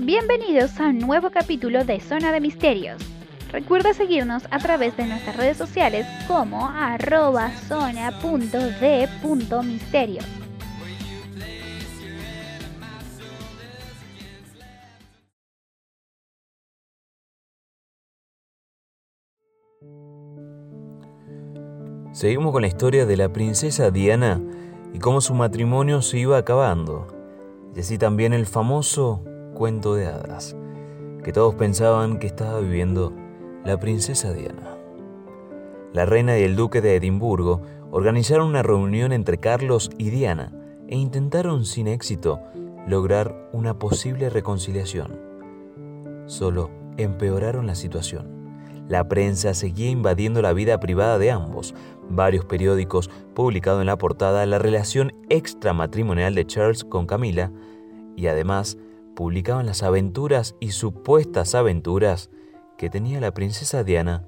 Bienvenidos a un nuevo capítulo de Zona de Misterios. Recuerda seguirnos a través de nuestras redes sociales como arroba zona.de.misterio. Seguimos con la historia de la princesa Diana y cómo su matrimonio se iba acabando. Y así también el famoso cuento de hadas, que todos pensaban que estaba viviendo la princesa Diana. La reina y el duque de Edimburgo organizaron una reunión entre Carlos y Diana e intentaron sin éxito lograr una posible reconciliación. Solo empeoraron la situación. La prensa seguía invadiendo la vida privada de ambos. Varios periódicos publicaron en la portada la relación extramatrimonial de Charles con Camila y además publicaban las aventuras y supuestas aventuras que tenía la princesa Diana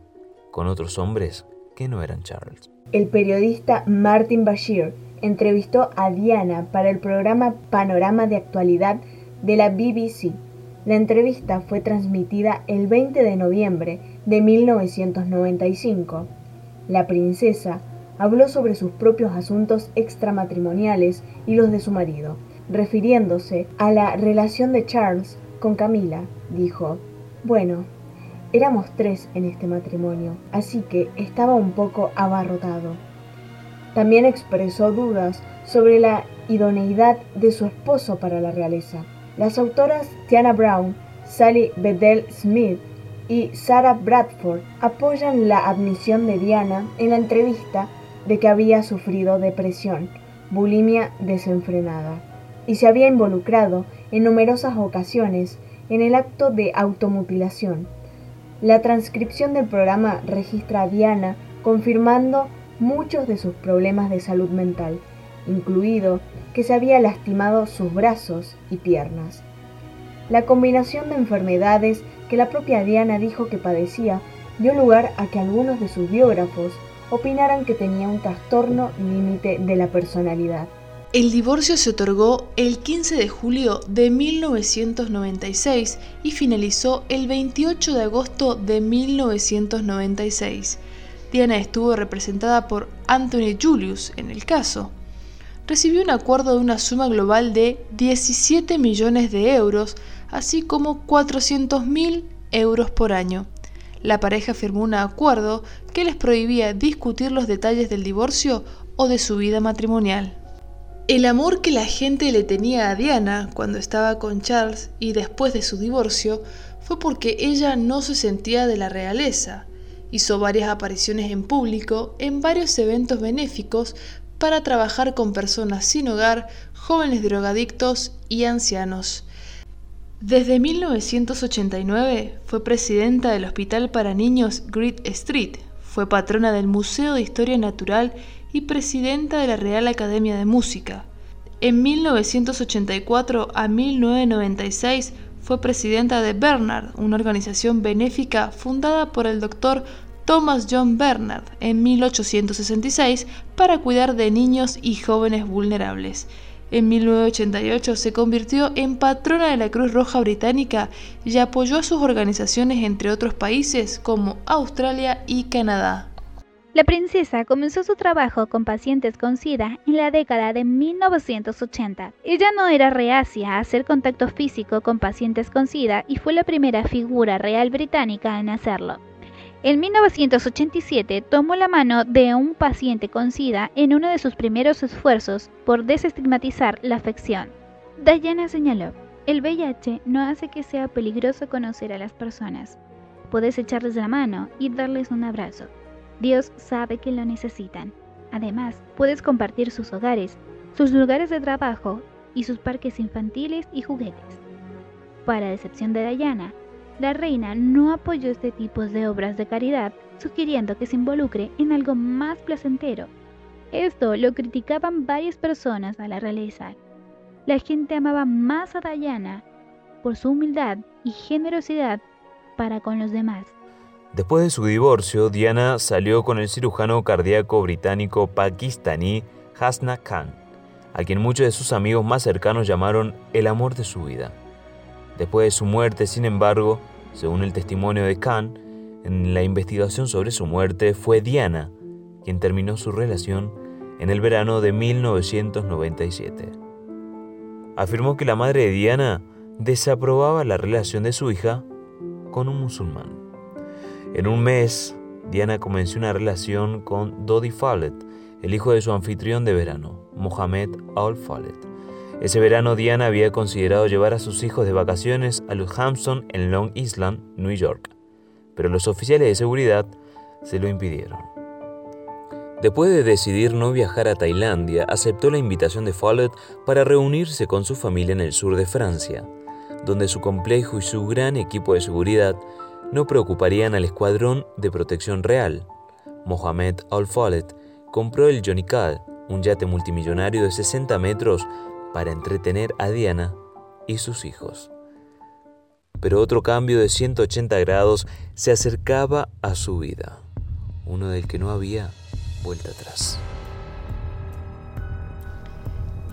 con otros hombres que no eran Charles. El periodista Martin Bashir entrevistó a Diana para el programa Panorama de Actualidad de la BBC. La entrevista fue transmitida el 20 de noviembre de 1995. La princesa habló sobre sus propios asuntos extramatrimoniales y los de su marido. Refiriéndose a la relación de Charles con Camila, dijo, bueno, éramos tres en este matrimonio, así que estaba un poco abarrotado. También expresó dudas sobre la idoneidad de su esposo para la realeza. Las autoras Tiana Brown, Sally Bedell Smith y Sarah Bradford apoyan la admisión de Diana en la entrevista de que había sufrido depresión, bulimia desenfrenada y se había involucrado en numerosas ocasiones en el acto de automutilación. La transcripción del programa registra a Diana confirmando muchos de sus problemas de salud mental, incluido que se había lastimado sus brazos y piernas. La combinación de enfermedades que la propia Diana dijo que padecía dio lugar a que algunos de sus biógrafos opinaran que tenía un trastorno límite de la personalidad. El divorcio se otorgó el 15 de julio de 1996 y finalizó el 28 de agosto de 1996. Diana estuvo representada por Anthony Julius en el caso. Recibió un acuerdo de una suma global de 17 millones de euros así como 400.000 euros por año. La pareja firmó un acuerdo que les prohibía discutir los detalles del divorcio o de su vida matrimonial. El amor que la gente le tenía a Diana cuando estaba con Charles y después de su divorcio fue porque ella no se sentía de la realeza. Hizo varias apariciones en público en varios eventos benéficos para trabajar con personas sin hogar, jóvenes drogadictos y ancianos. Desde 1989 fue presidenta del Hospital para Niños Great Street, fue patrona del Museo de Historia Natural y presidenta de la Real Academia de Música. En 1984 a 1996 fue presidenta de Bernard, una organización benéfica fundada por el doctor Thomas John Bernard en 1866 para cuidar de niños y jóvenes vulnerables. En 1988 se convirtió en patrona de la Cruz Roja Británica y apoyó a sus organizaciones entre otros países como Australia y Canadá. La princesa comenzó su trabajo con pacientes con SIDA en la década de 1980. Ella no era reacia a hacer contacto físico con pacientes con SIDA y fue la primera figura real británica en hacerlo. En 1987 tomó la mano de un paciente con SIDA en uno de sus primeros esfuerzos por desestigmatizar la afección. Diana señaló, el VIH no hace que sea peligroso conocer a las personas. Puedes echarles la mano y darles un abrazo. Dios sabe que lo necesitan. Además, puedes compartir sus hogares, sus lugares de trabajo y sus parques infantiles y juguetes. Para decepción de Diana, la reina no apoyó este tipo de obras de caridad, sugiriendo que se involucre en algo más placentero. Esto lo criticaban varias personas a la realeza. La gente amaba más a Diana por su humildad y generosidad para con los demás. Después de su divorcio, Diana salió con el cirujano cardíaco británico pakistaní Hasna Khan, a quien muchos de sus amigos más cercanos llamaron el amor de su vida. Después de su muerte, sin embargo, según el testimonio de Khan, en la investigación sobre su muerte fue Diana quien terminó su relación en el verano de 1997. Afirmó que la madre de Diana desaprobaba la relación de su hija con un musulmán. En un mes, Diana comenzó una relación con Dodi Follett, el hijo de su anfitrión de verano, Mohamed Al Follett. Ese verano Diana había considerado llevar a sus hijos de vacaciones a Hampton en Long Island, New York, pero los oficiales de seguridad se lo impidieron. Después de decidir no viajar a Tailandia, aceptó la invitación de Follett para reunirse con su familia en el sur de Francia, donde su complejo y su gran equipo de seguridad no preocuparían al escuadrón de protección real. Mohamed Al-Follett compró el Johnny un yate multimillonario de 60 metros, para entretener a Diana y sus hijos. Pero otro cambio de 180 grados se acercaba a su vida, uno del que no había vuelta atrás.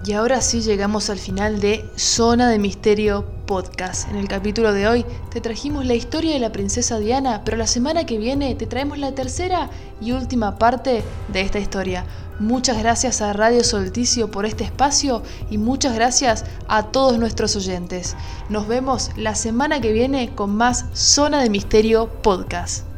Y ahora sí llegamos al final de Zona de Misterio Podcast. En el capítulo de hoy te trajimos la historia de la princesa Diana, pero la semana que viene te traemos la tercera y última parte de esta historia. Muchas gracias a Radio Solticio por este espacio y muchas gracias a todos nuestros oyentes. Nos vemos la semana que viene con más Zona de Misterio Podcast.